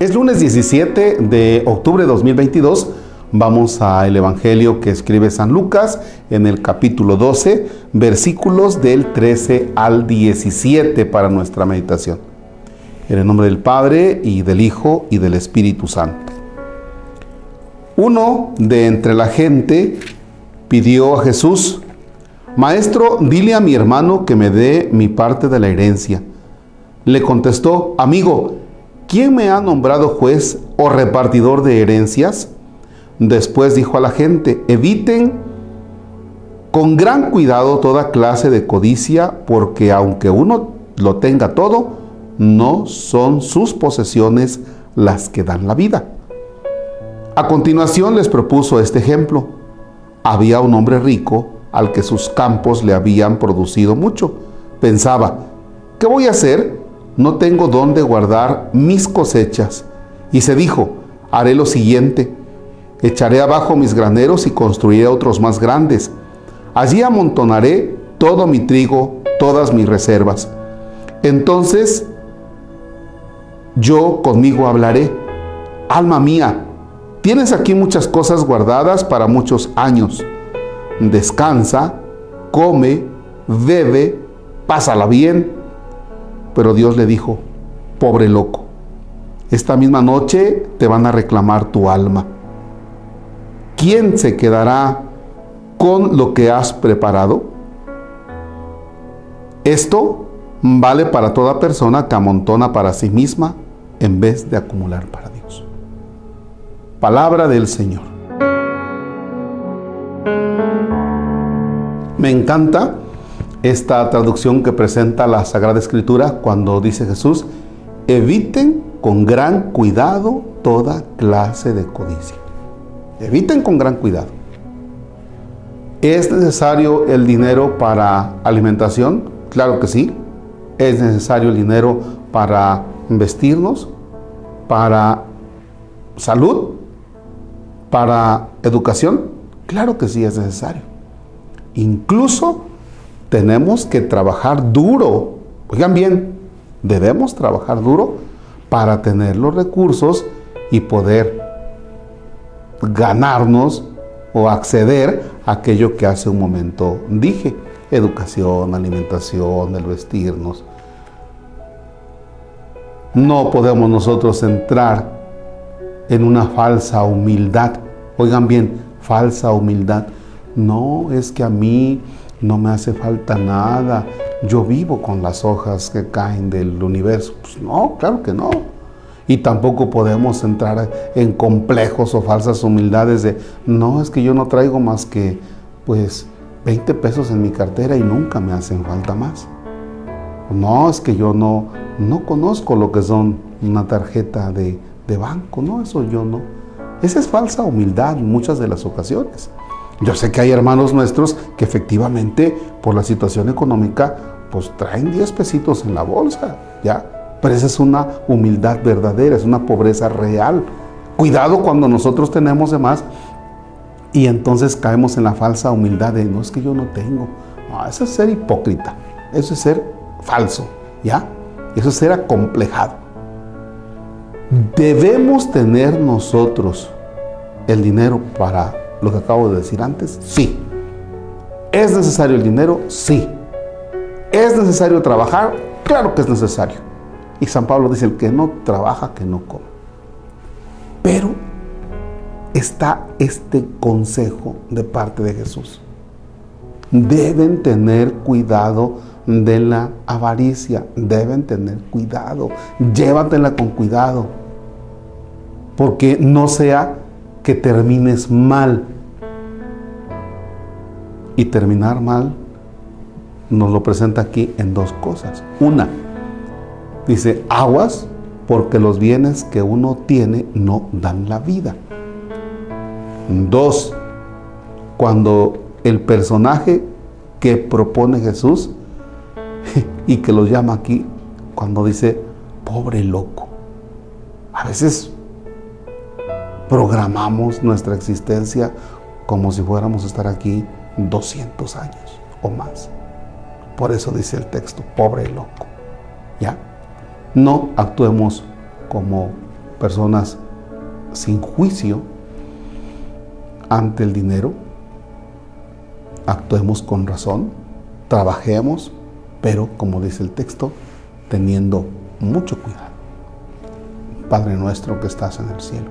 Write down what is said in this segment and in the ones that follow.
Es lunes 17 de octubre de 2022. Vamos al Evangelio que escribe San Lucas en el capítulo 12, versículos del 13 al 17 para nuestra meditación. En el nombre del Padre y del Hijo y del Espíritu Santo. Uno de entre la gente pidió a Jesús, Maestro, dile a mi hermano que me dé mi parte de la herencia. Le contestó, amigo, ¿quién me ha nombrado juez o repartidor de herencias? Después dijo a la gente, eviten con gran cuidado toda clase de codicia, porque aunque uno lo tenga todo, no son sus posesiones las que dan la vida. A continuación les propuso este ejemplo. Había un hombre rico al que sus campos le habían producido mucho. Pensaba, ¿qué voy a hacer? No tengo dónde guardar mis cosechas. Y se dijo, haré lo siguiente, echaré abajo mis graneros y construiré otros más grandes. Allí amontonaré todo mi trigo, todas mis reservas. Entonces yo conmigo hablaré, alma mía, tienes aquí muchas cosas guardadas para muchos años. Descansa, come, bebe, pásala bien pero Dios le dijo, pobre loco, esta misma noche te van a reclamar tu alma. ¿Quién se quedará con lo que has preparado? Esto vale para toda persona que amontona para sí misma en vez de acumular para Dios. Palabra del Señor. Me encanta esta traducción que presenta la Sagrada Escritura cuando dice Jesús, eviten con gran cuidado toda clase de codicia. Eviten con gran cuidado. ¿Es necesario el dinero para alimentación? Claro que sí. ¿Es necesario el dinero para vestirnos? ¿Para salud? ¿Para educación? Claro que sí es necesario. Incluso tenemos que trabajar duro. Oigan bien, debemos trabajar duro para tener los recursos y poder ganarnos o acceder a aquello que hace un momento dije, educación, alimentación, el vestirnos. No podemos nosotros entrar en una falsa humildad. Oigan bien, falsa humildad. No, es que a mí no me hace falta nada, yo vivo con las hojas que caen del universo. Pues no, claro que no. Y tampoco podemos entrar en complejos o falsas humildades de, no, es que yo no traigo más que, pues, 20 pesos en mi cartera y nunca me hacen falta más. No, es que yo no, no conozco lo que son una tarjeta de, de banco, no, eso yo no. Esa es falsa humildad en muchas de las ocasiones. Yo sé que hay hermanos nuestros que efectivamente por la situación económica pues traen 10 pesitos en la bolsa, ¿ya? Pero esa es una humildad verdadera, es una pobreza real. Cuidado cuando nosotros tenemos de más y entonces caemos en la falsa humildad de no es que yo no tengo. No, eso es ser hipócrita, eso es ser falso, ¿ya? Eso es ser acomplejado. Debemos tener nosotros el dinero para lo que acabo de decir antes? Sí. ¿Es necesario el dinero? Sí. ¿Es necesario trabajar? Claro que es necesario. Y San Pablo dice, el que no trabaja, que no come. Pero está este consejo de parte de Jesús. Deben tener cuidado de la avaricia, deben tener cuidado, llévatela con cuidado, porque no sea que termines mal. Y terminar mal nos lo presenta aquí en dos cosas. Una, dice, aguas porque los bienes que uno tiene no dan la vida. Dos, cuando el personaje que propone Jesús y que lo llama aquí, cuando dice, pobre loco. A veces programamos nuestra existencia como si fuéramos a estar aquí 200 años o más. Por eso dice el texto, pobre loco. ¿Ya? No actuemos como personas sin juicio ante el dinero. Actuemos con razón, trabajemos, pero como dice el texto, teniendo mucho cuidado. Padre nuestro que estás en el cielo,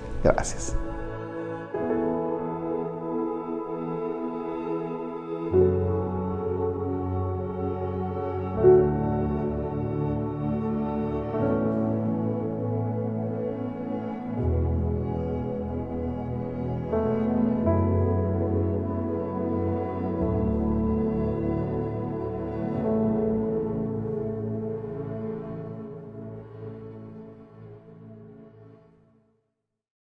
Gracias.